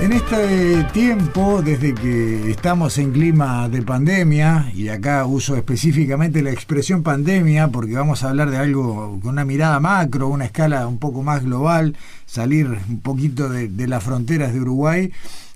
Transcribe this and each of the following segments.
En este tiempo, desde que estamos en clima de pandemia, y acá uso específicamente la expresión pandemia porque vamos a hablar de algo con una mirada macro, una escala un poco más global, salir un poquito de, las fronteras de Uruguay,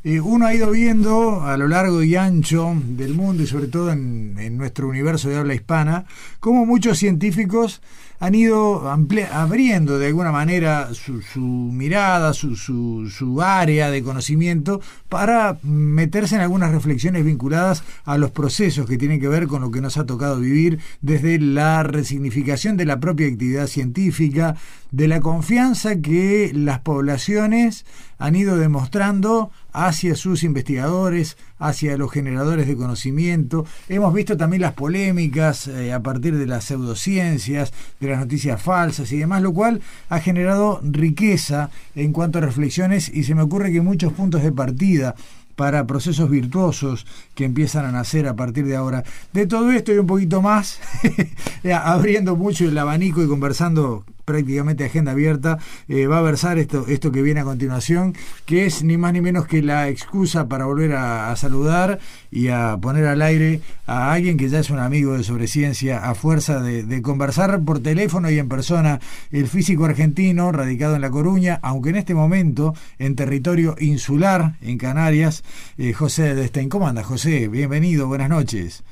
uno ha ido viendo a lo largo y ancho del mundo y sobre todo en, nuestro universo de habla hispana, cómo muchos científicos han ido abriendo de alguna manera su, mirada, su, área de conocimiento para meterse en algunas reflexiones vinculadas a los procesos que tienen que ver con lo que nos ha tocado vivir, desde la resignificación de la propia actividad científica, de la confianza que las poblaciones han ido demostrando hacia sus investigadores, hacia los generadores de conocimiento. Hemos visto también las polémicas eh, a partir de las pseudociencias, de las noticias falsas y demás, lo cual ha generado riqueza en cuanto a reflexiones y se me ocurre que muchos puntos de partida para procesos virtuosos que empiezan a nacer a partir de ahora. De todo esto y un poquito más, abriendo mucho el abanico y conversando prácticamente agenda abierta, eh, va a versar esto, esto que viene a continuación, que es ni más ni menos que la excusa para volver a, saludar y a poner al aire a alguien que ya es un amigo de Sobreciencia a fuerza de, conversar por teléfono y en persona, el físico argentino radicado en La Coruña, aunque en este momento en territorio insular en Canarias, eh, José Destein. ¿Cómo andas, José? Bienvenido, buenas noches.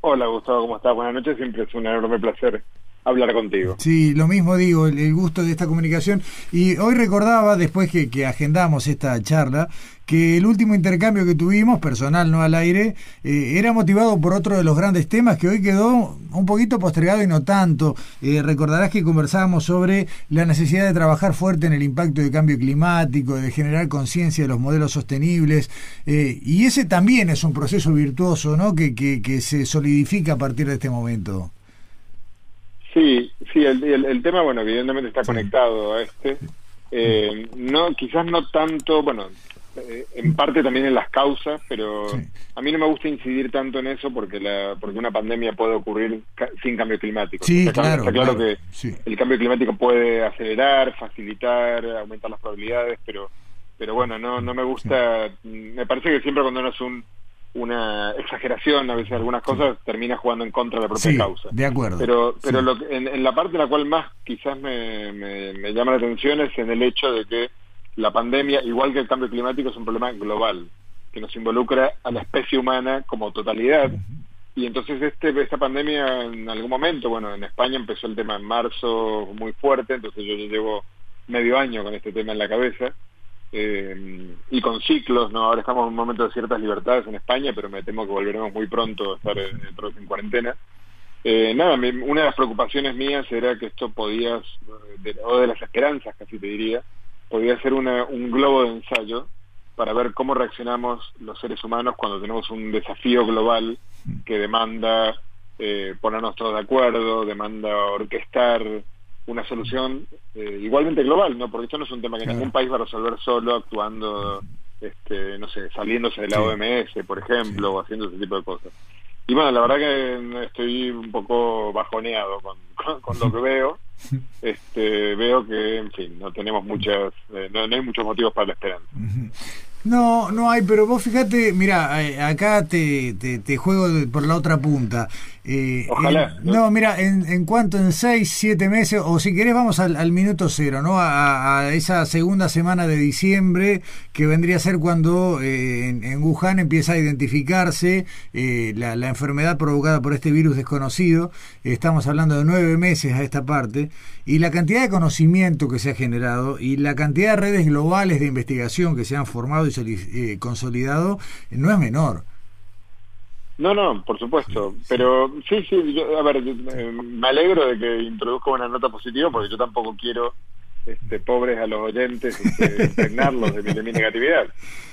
Hola, Gustavo, ¿cómo estás? Buenas noches, siempre es un enorme placer hablar contigo. Sí, lo mismo digo, el, gusto de esta comunicación. Y hoy recordaba, después que, que, agendamos esta charla, que el último intercambio que tuvimos, personal, no al aire, eh, era motivado por otro de los grandes temas que hoy quedó un poquito postergado y no tanto. Eh, recordarás que conversábamos sobre la necesidad de trabajar fuerte en el impacto del cambio climático, de generar conciencia de los modelos sostenibles, eh, y ese también es un proceso virtuoso, ¿no? Que, que, que se solidifica a partir de este momento. Sí, sí, el, el, tema, bueno, evidentemente está conectado a este. Eh, no, quizás no tanto, bueno, eh, en parte también en las causas, pero a mí no me gusta incidir tanto en eso porque la, porque una pandemia puede ocurrir sin cambio climático. Sí, claro, está claro, que el cambio climático puede acelerar, facilitar, aumentar las probabilidades, pero pero bueno, no no me gusta, me parece que siempre cuando uno es un una exageración a veces algunas cosas termina jugando en contra de la propia causa. De acuerdo. Pero, pero lo, en, en, la parte en la cual más quizás me, me, llama la atención es en el hecho de que la pandemia, igual que el cambio climático, es un problema global que nos involucra a la especie humana como totalidad. Y entonces este esta pandemia en algún momento, bueno, en España empezó el tema en marzo muy fuerte, entonces yo llevo medio año con este tema en la cabeza eh, y con ciclos, ¿no? Ahora estamos en un momento de ciertas libertades en España, pero me temo que volveremos muy pronto a estar en, en cuarentena. Eh, nada, una de las preocupaciones mías era que esto podía, o de las esperanzas casi te diría, podía ser una, un globo de ensayo para ver cómo reaccionamos los seres humanos cuando tenemos un desafío global que demanda eh, ponernos todos de acuerdo, demanda orquestar una solución eh, igualmente global, ¿no? Porque esto no es un tema que ningún país va a resolver solo actuando, este, no sé, saliéndose de la OMS, por ejemplo, o haciendo ese tipo de cosas. Y bueno, la verdad que estoy un poco bajoneado con, con, lo que veo. Este, veo que, en fin, no tenemos muchas, eh, no, hay muchos motivos para la esperanza. No, no hay, pero vos fíjate, mira, eh, acá te, te, juego por la otra punta. Eh, Ojalá. no, mira, en, en, cuanto en seis, siete meses, o si querés vamos al, minuto cero, ¿no? A, esa segunda semana de diciembre, que vendría a ser cuando eh, en, Wuhan empieza a identificarse eh, la, la, enfermedad provocada por este virus desconocido. estamos hablando de nueve meses a esta parte, y la cantidad de conocimiento que se ha generado y la cantidad de redes globales de investigación que se han formado y consolidado no es menor. No, no, por supuesto. Pero sí, sí, a ver, eh, me alegro de que introduzca una nota positiva porque yo tampoco quiero, este, pobres a los oyentes, este, impregnarlos de, mi negatividad.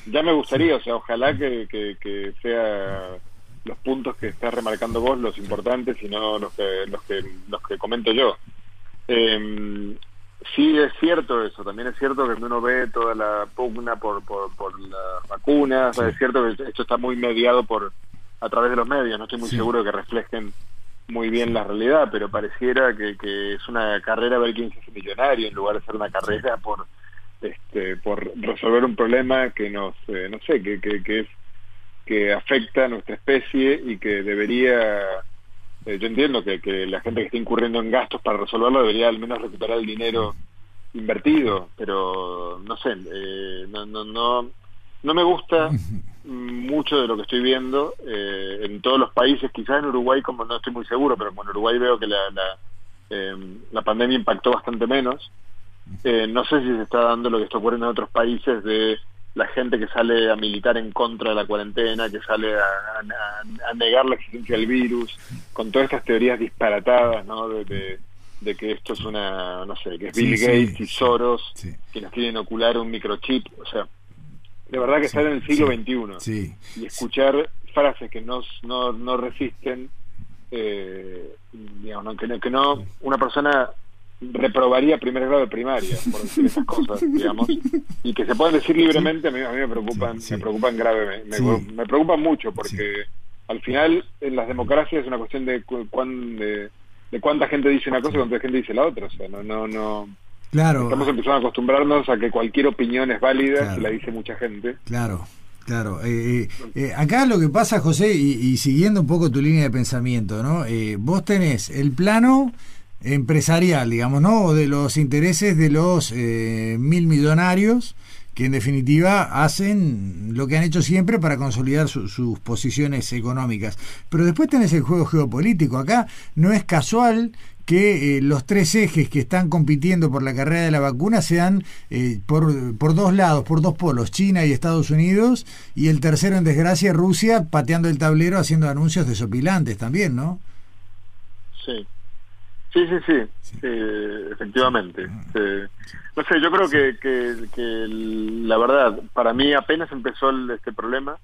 Ya me gustaría, o sea, ojalá que, que, sea los puntos que estás remarcando vos los importantes y no los que, los que, los que comento yo. Eh, sí es cierto eso, también es cierto que uno ve toda la pugna por, por, por las vacunas, es cierto que esto está muy mediado por a través de los medios. No estoy muy seguro de que reflejen muy bien la realidad, pero pareciera que, que es una carrera a ver quién se hace millonario en lugar de ser una carrera por este por resolver un problema que nos eh, no sé que, que, es que afecta a nuestra especie y que debería eh, yo entiendo que, que la gente que está incurriendo en gastos para resolverlo debería al menos recuperar el dinero invertido pero no sé eh, no no no no me gusta mucho de lo que estoy viendo eh, en todos los países, quizás en Uruguay como no estoy muy seguro, pero en Uruguay veo que la, la, em, la pandemia impactó bastante menos. Eh, no sé si se está dando lo que está ocurriendo en otros países de la gente que sale a militar en contra de la cuarentena, que sale a, negar la existencia del virus, con todas estas teorías disparatadas, ¿no? De, de, que esto es una, no sé, que es Bill Gates y Soros, que nos quieren inocular un microchip, o sea, de verdad que estar en el siglo XXI y escuchar frases que no, no, no resisten, eh, digamos, que, no, que no una persona reprobaría primer grado de primaria por decir esas cosas, digamos, y que se puedan decir libremente a mí, a mí me preocupan, me preocupan grave, me, preocupan mucho porque al final en las democracias es una cuestión de, de, de cuánta gente dice una cosa y cuánta gente dice la otra, o sea, no, no, no Claro. Estamos empezando a acostumbrarnos a que cualquier opinión es válida, la dice mucha gente. Claro. Claro, eh, eh, eh, acá lo que pasa, José, y, siguiendo un poco tu línea de pensamiento, ¿no? vos tenés el plano empresarial, digamos, ¿no? De los intereses de los mil millonarios, que en definitiva hacen lo que han hecho siempre para consolidar sus posiciones económicas. Pero después tenés el juego geopolítico. Acá no es casual que eh, los tres ejes que están compitiendo por la carrera de la vacuna sean eh, por, por dos lados, por dos polos, China y Estados Unidos, y el tercero en desgracia, Rusia, pateando el tablero, haciendo anuncios desopilantes también, ¿no? Sí. Sí, sí, sí, efectivamente. No sé, yo creo que, que, que, la verdad, para mí apenas empezó este problema,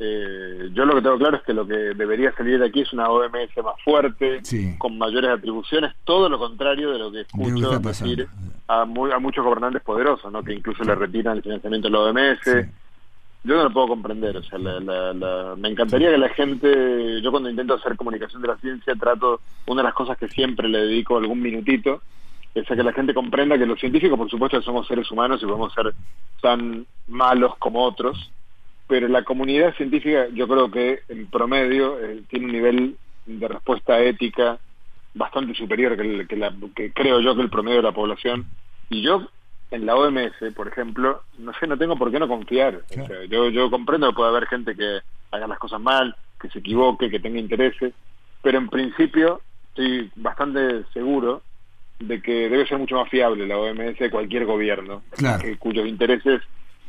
eh, yo lo que tengo claro es que lo que debería salir de aquí es una OMS más fuerte, con mayores atribuciones, todo lo contrario de lo que escucho decir a, a muchos gobernantes poderosos, ¿no? que incluso le retiran el financiamiento de la OMS. Yo no lo puedo comprender, o sea, me encantaría que la gente, yo cuando intento hacer comunicación de la ciencia, trato, una de las cosas que siempre le dedico algún minutito, es a que la gente comprenda que los científicos, por supuesto, somos seres humanos y podemos ser tan malos como otros, pero la comunidad científica yo creo que en promedio eh, tiene un nivel de respuesta ética bastante superior que, que, la, que creo yo que el promedio de la población. Y yo en la OMS por ejemplo no sé no tengo por qué no confiar. Yo yo comprendo que puede haber gente que haga las cosas mal que se equivoque que tenga intereses pero en principio estoy bastante seguro de que debe ser mucho más fiable la OMS de cualquier gobierno cuyos intereses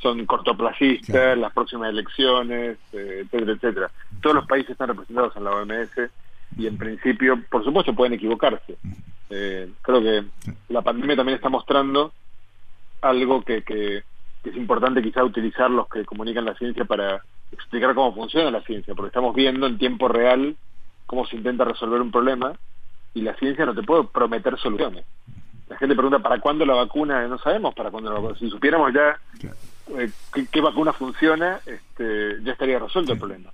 son cortoplacistas, las próximas elecciones, eh, etcétera, etcétera. Todos los países están representados en la OMS y en principio, por supuesto, pueden equivocarse. Eh, creo que la pandemia también está mostrando algo que, que, es importante quizá utilizar los que comunican la ciencia para explicar cómo funciona la ciencia, porque estamos viendo en tiempo real cómo se intenta resolver un problema y la ciencia no te puede prometer soluciones. La gente pregunta, ¿para cuándo la vacuna? No sabemos para cuándo la vacuna. Si supiéramos ya eh, qué, vacuna funciona, este, ya estaría resuelto el problema.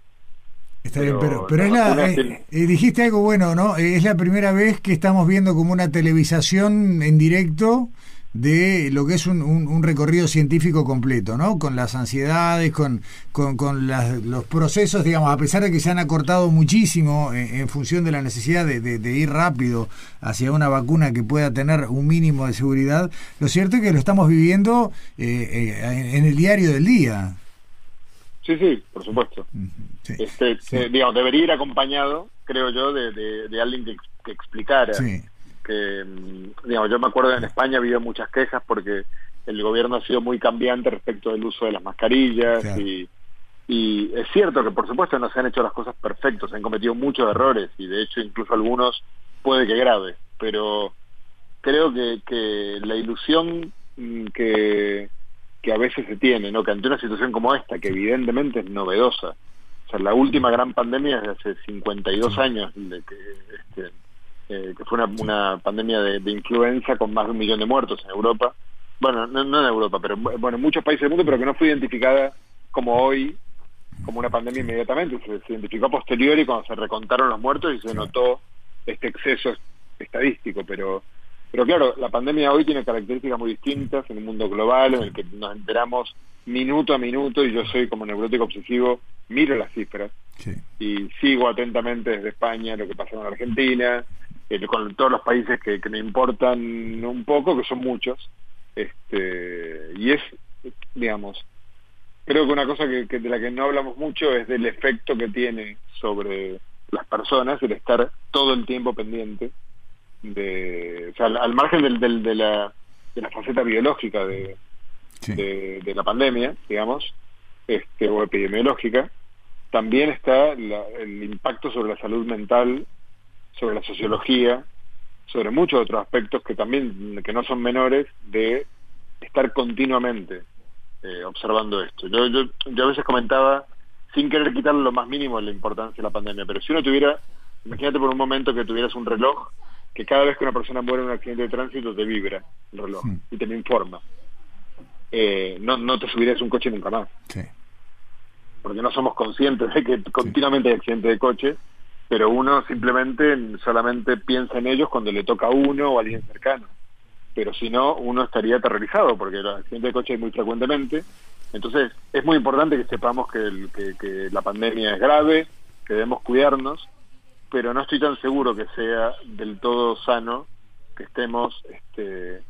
Está bien, pero, pero es la, eh, eh, dijiste algo bueno, ¿no? Es la primera vez que estamos viendo como una televisación en directo de lo que es un, un, recorrido científico completo, ¿no? Con las ansiedades, con, con, con los procesos, digamos, a pesar de que se han acortado muchísimo en, función de la necesidad de, de, ir rápido hacia una vacuna que pueda tener un mínimo de seguridad, lo cierto es que lo estamos viviendo eh, eh, en el diario del día. Sí, sí, por supuesto. este, eh, digamos, debería ir acompañado, creo yo, de, de, alguien que, que explicara que, mm, digamos, yo me acuerdo que en España ha habido muchas quejas porque el gobierno ha sido muy cambiante respecto del uso de las mascarillas y, y es cierto que por supuesto no se han hecho las cosas perfectas, se han cometido muchos errores y de hecho incluso algunos puede que grave, pero creo que, que la ilusión mm, que, que a veces se tiene, ¿no? que ante una situación como esta, que evidentemente es novedosa, o sea, la última gran pandemia es de hace 52 años, de que este, eh, que fue una, una pandemia de, influenza con más de un millón de muertos en Europa. Bueno, no, en Europa, pero bueno, en muchos países del mundo, pero que no fue identificada como hoy, como una pandemia inmediatamente. Se, identificó a posteriori cuando se recontaron los muertos y se notó este exceso estadístico, pero pero claro, la pandemia hoy tiene características muy distintas en un mundo global en el que nos enteramos minuto a minuto y yo soy como neurótico obsesivo, miro las cifras y sigo atentamente desde España lo que pasa en Argentina, eh, con todos los países que, me importan un poco, que son muchos. Este, y es, digamos, creo que una cosa que, de la que no hablamos mucho es del efecto que tiene sobre las personas el estar todo el tiempo pendiente de, o sea, al, margen del, del, de, la, de la faceta biológica de, de, la pandemia, digamos, este, o epidemiológica, también está el impacto sobre la salud mental sobre la sociología, sobre muchos otros aspectos que también, que no son menores, de estar continuamente eh, observando esto. Yo, yo, yo a veces comentaba, sin querer quitarle lo más mínimo de la importancia de la pandemia, pero si uno tuviera, imagínate por un momento que tuvieras un reloj que cada vez que una persona muere en un accidente de tránsito te vibra el reloj y te informa. Eh, no, no te subirías un coche nunca más. Porque no somos conscientes de que continuamente hay accidentes de coche pero uno simplemente solamente piensa en ellos cuando le toca a uno o a alguien cercano. Pero si no, uno estaría aterrorizado porque los accidentes de coche hay muy frecuentemente. Entonces, es muy importante que sepamos que, que, la pandemia es grave, que debemos cuidarnos, pero no estoy tan seguro que sea del todo sano que estemos este,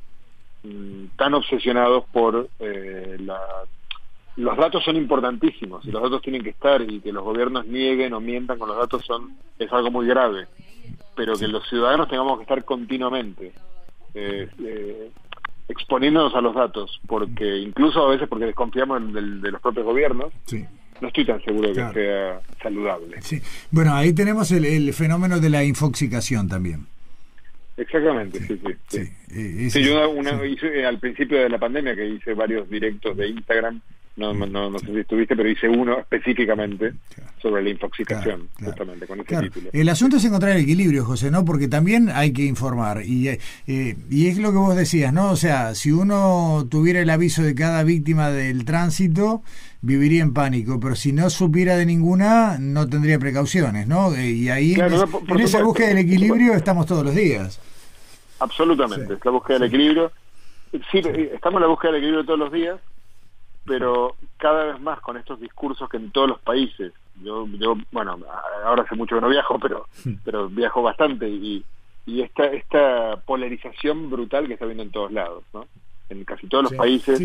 mm, tan obsesionados por eh, la los datos son importantísimos y los datos tienen que estar y que los gobiernos nieguen o mientan con los datos son es algo muy grave pero que los ciudadanos tengamos que estar continuamente eh, eh, exponiéndonos a los datos porque incluso a veces porque desconfiamos de, los propios gobiernos no estoy tan seguro de que sea saludable. Bueno ahí tenemos el, fenómeno de la infoxicación también. Exactamente, sí, sí. sí. Eh, yo una, hice, al principio de la pandemia que hice varios directos de Instagram no, no, no sé si estuviste, pero hice uno específicamente sobre la infoxicación, justamente con ese título. El asunto es encontrar el equilibrio, José, ¿no? Porque también hay que informar. Y, eh, y es lo que vos decías, ¿no? O sea, si uno tuviera el aviso de cada víctima del tránsito, viviría en pánico, pero si no supiera de ninguna, no tendría precauciones, ¿no? Eh, y ahí, en, esa búsqueda del equilibrio, estamos todos los días. Absolutamente, es la búsqueda del equilibrio. Sí, estamos en la búsqueda del equilibrio todos los días pero cada vez más con estos discursos que en todos los países, yo, yo bueno, ahora hace mucho que no viajo, pero, pero viajo bastante y, y esta, esta polarización brutal que está viendo en todos lados, ¿no? En casi todos los países,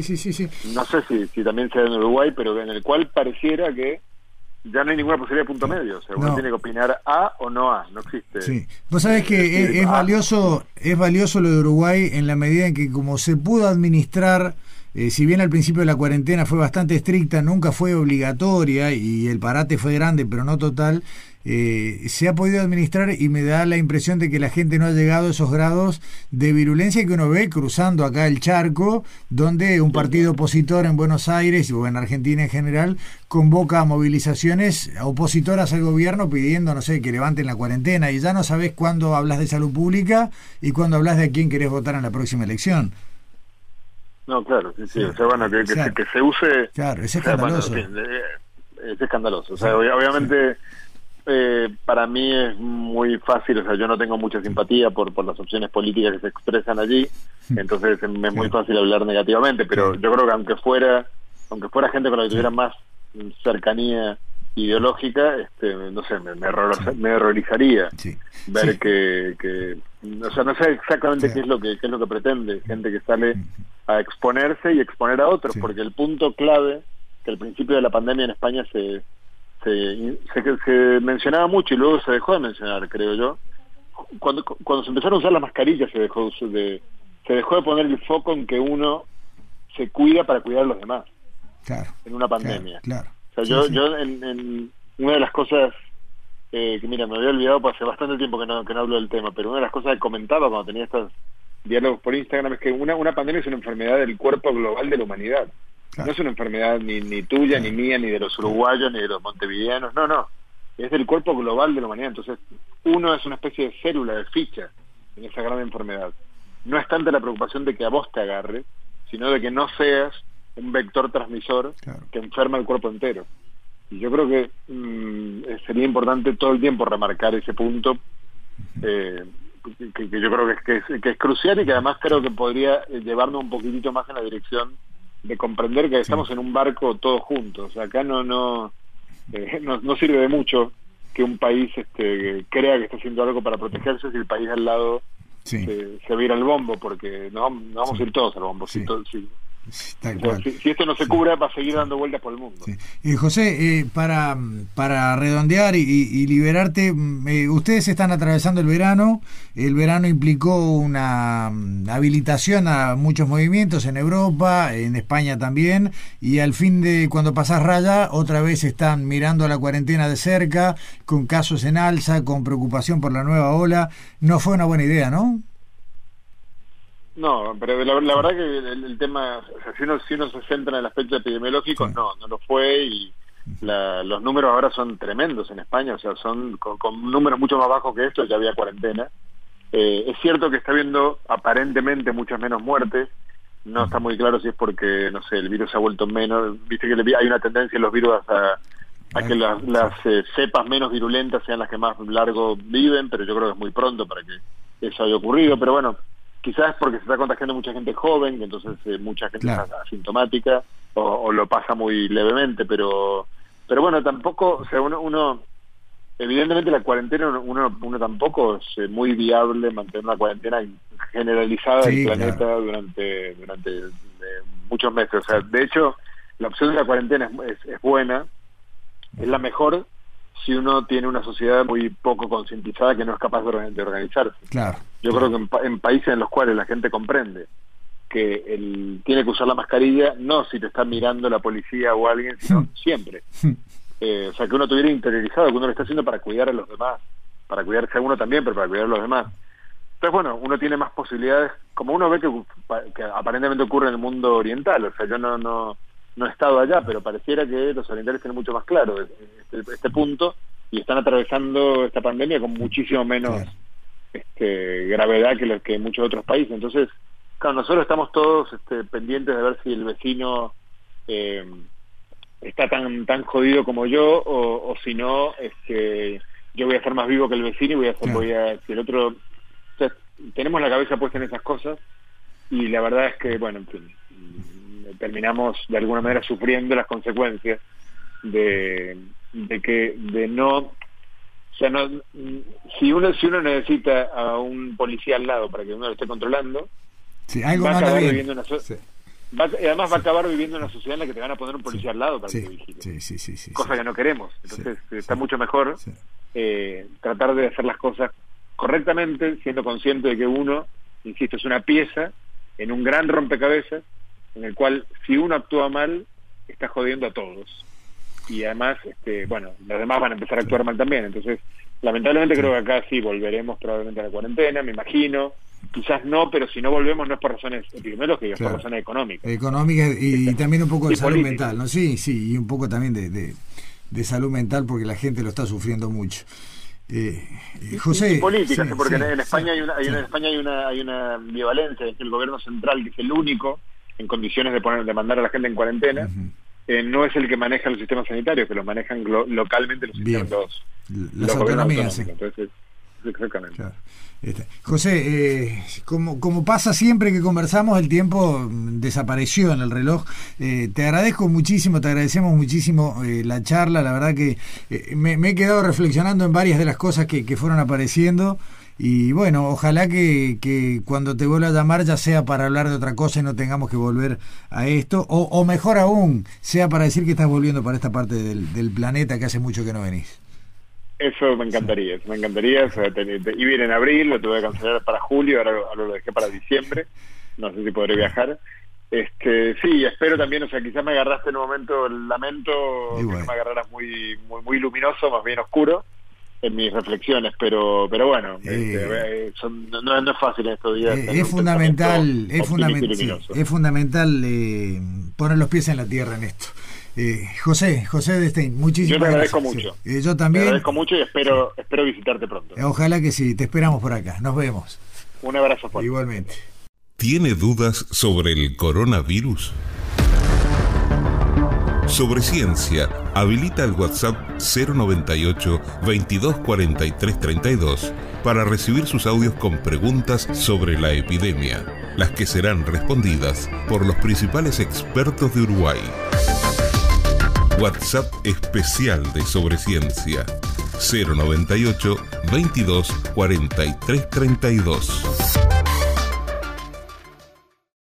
no sé si, si también sea en Uruguay, pero en el cual pareciera que ya no hay ninguna posibilidad de punto medio. O sea, uno tiene que opinar A o no A, no existe. Sí. Vos sabés que es, valioso, es valioso lo de Uruguay en la medida en que como se pudo administrar eh, si bien al principio de la cuarentena fue bastante estricta, nunca fue obligatoria y el parate fue grande, pero no total, eh, se ha podido administrar y me da la impresión de que la gente no ha llegado a esos grados de virulencia que uno ve cruzando acá el charco, donde un partido opositor en Buenos Aires o en Argentina en general convoca movilizaciones opositoras al gobierno pidiendo, no sé, que levanten la cuarentena y ya no sabes cuándo hablas de salud pública y cuándo hablas de a quién querés votar en la próxima elección. No, claro, sí, sí. O sea, bueno, que, se, que se use. Claro, es escandaloso. es escandaloso. O sea, obviamente eh, para mí es muy fácil, o sea, yo no tengo mucha simpatía por, por las opciones políticas que se expresan allí, entonces me es muy fácil hablar negativamente, pero yo creo que aunque fuera, aunque fuera gente con la que tuviera más cercanía ideológica, este, no sé, me, me, horrorizaría ver que, que, o sea, no sé exactamente qué es lo que qué es lo que pretende, gente que sale a exponerse y exponer a otros, porque el punto clave que al principio de la pandemia en España se se, se, mencionaba mucho y luego se dejó de mencionar, creo yo. Cuando, cuando se empezaron a usar las mascarillas se dejó de, se dejó de poner el foco en que uno se cuida para cuidar a los demás. Claro. En una pandemia. Claro. Sea, yo, yo en, en, una de las cosas eh, que, mira, me había olvidado, pues hace bastante tiempo que no, que no hablo del tema, pero una de las cosas que comentaba cuando tenía estos diálogos por Instagram es que una, una pandemia es una enfermedad del cuerpo global de la humanidad. No es una enfermedad ni, ni tuya, ni mía, ni de los uruguayos, ni de los montevideanos, no, no. Es del cuerpo global de la humanidad. Entonces, uno es una especie de célula, de ficha en esa gran enfermedad. No es tanta la preocupación de que a vos te agarre, sino de que no seas un vector transmisor que enferma el cuerpo entero. Y yo creo que mm, sería importante todo el tiempo remarcar ese punto, eh, que, yo creo que es, que es crucial y que además creo que podría llevarnos un poquitito más en la dirección de comprender que estamos en un barco todos juntos. Acá no no, eh, no, no sirve de mucho que un país este, crea que está haciendo algo para protegerse si el país al lado se, se va a ir al bombo, porque no, no vamos a ir todos al bombo. Si, si, si, esto no se cubra, va a seguir dando vueltas por el mundo. Eh, José, eh, para, para redondear y, liberarte, mm, eh, ustedes están atravesando el verano. El verano implicó una mm, habilitación a muchos movimientos en Europa, en España también. Y al fin de cuando pasás raya, otra vez están mirando la cuarentena de cerca, con casos en alza, con preocupación por la nueva ola. No fue una buena idea, ¿no? No, pero la, verdad que el, tema, si, uno, si uno se centra en el aspecto epidemiológico, no, no lo fue y los números ahora son tremendos en España, o sea, son con, números mucho más bajos que esto, ya había cuarentena. Eh, es cierto que está habiendo aparentemente muchas menos muertes, no está muy claro si es porque, no sé, el virus se ha vuelto menos, viste que hay una tendencia en los virus a, a que las, las eh, cepas menos virulentas sean las que más largo viven, pero yo creo que es muy pronto para que eso haya ocurrido, pero bueno, quizás porque se está contagiando mucha gente joven, entonces eh, mucha gente está asintomática o, lo pasa muy levemente, pero pero bueno, tampoco, o sea, uno, uno evidentemente la cuarentena uno, uno tampoco es eh, muy viable mantener una cuarentena generalizada en el planeta durante durante eh, muchos meses, o sea, de hecho la opción de la cuarentena es, es buena, es la mejor si uno tiene una sociedad muy poco concientizada que no es capaz de, organizarse. Claro, Yo creo que en, países en los cuales la gente comprende que el, tiene que usar la mascarilla, no si te está mirando la policía o alguien, sino siempre. Eh, o sea, que uno tuviera interiorizado que uno lo está haciendo para cuidar a los demás, para cuidarse a uno también, pero para cuidar a los demás. Entonces, bueno, uno tiene más posibilidades, como uno ve que, que aparentemente ocurre en el mundo oriental, o sea, yo no, no, no he estado allá, pero pareciera que los orientales tienen mucho más claro este, este punto y están atravesando esta pandemia con muchísimo menos este, gravedad que, lo, que muchos otros países. Entonces, claro, nosotros estamos todos este, pendientes de ver si el vecino eh, está tan tan jodido como yo o, si no, este, yo voy a ser más vivo que el vecino y voy a ser, voy a, si el otro... tenemos la cabeza puesta en esas cosas y la verdad es que, bueno, en fin, terminamos de alguna manera sufriendo las consecuencias de, de que de no o sea no si uno si uno necesita a un policía al lado para que uno lo esté controlando va a acabar viviendo una además va a acabar viviendo en una sociedad en la que te van a poner un policía al lado para que te vigile. Cosa que no queremos. Entonces está mucho mejor eh, tratar de hacer las cosas correctamente siendo consciente de que uno insisto es una pieza en un gran rompecabezas en el cual si uno actúa mal, está jodiendo a todos. Y además, este, bueno, los demás van a empezar a actuar mal también. Entonces, lamentablemente creo que acá sí volveremos probablemente a la cuarentena, me imagino. Quizás no, pero si no volvemos no es por razones epidemiológicas, es por razones económicas. Económicas y, también un poco de salud mental, ¿no? Sí, sí, y un poco también de, de, salud mental porque la gente lo está sufriendo mucho. Eh, José. políticas, porque en, España hay una, hay en España hay una, hay una ambivalencia, es que el gobierno central, que es el único en condiciones de poner de mandar a la gente en cuarentena, eh, no es el que maneja los sistemas sanitarios, que los manejan localmente los, sistemas, las autonomías. Entonces, exactamente. Este, José, eh, como, como, pasa siempre que conversamos, el tiempo desapareció en el reloj. Eh, te agradezco muchísimo, te agradecemos muchísimo eh, la charla. La verdad que me, he quedado reflexionando en varias de las cosas que, fueron apareciendo. Y bueno, ojalá que, que, cuando te vuelva a llamar ya sea para hablar de otra cosa y no tengamos que volver a esto. O, o mejor aún, sea para decir que estás volviendo para esta parte del, del planeta que hace mucho que no venís. Eso me encantaría, me encantaría. O sea, iba en abril, lo tuve que cancelar para julio, ahora, lo dejé para diciembre. No sé si podré viajar. Este, sí, espero también, o sea, quizás me agarraste en un momento el lamento, que me agarraras muy, muy, muy luminoso, más bien oscuro en mis reflexiones, pero pero bueno, este, eh, no, es fácil en estos días. Eh, es, fundamental, es, fundamental, es fundamental eh, poner los pies en la tierra en esto. Eh, José, José de Stein, muchísimas Yo te agradezco mucho. Eh, yo también. Te agradezco mucho y espero, espero visitarte pronto. Eh, ojalá que sí, te esperamos por acá. Nos vemos. Un abrazo fuerte. Igualmente. ¿Tiene dudas sobre el coronavirus? Sobre ciencia, habilita el WhatsApp 098 2243 32 para recibir sus audios con preguntas sobre la epidemia, las que serán respondidas por los principales expertos de Uruguay. WhatsApp especial de Sobreciencia 098 22 43 32.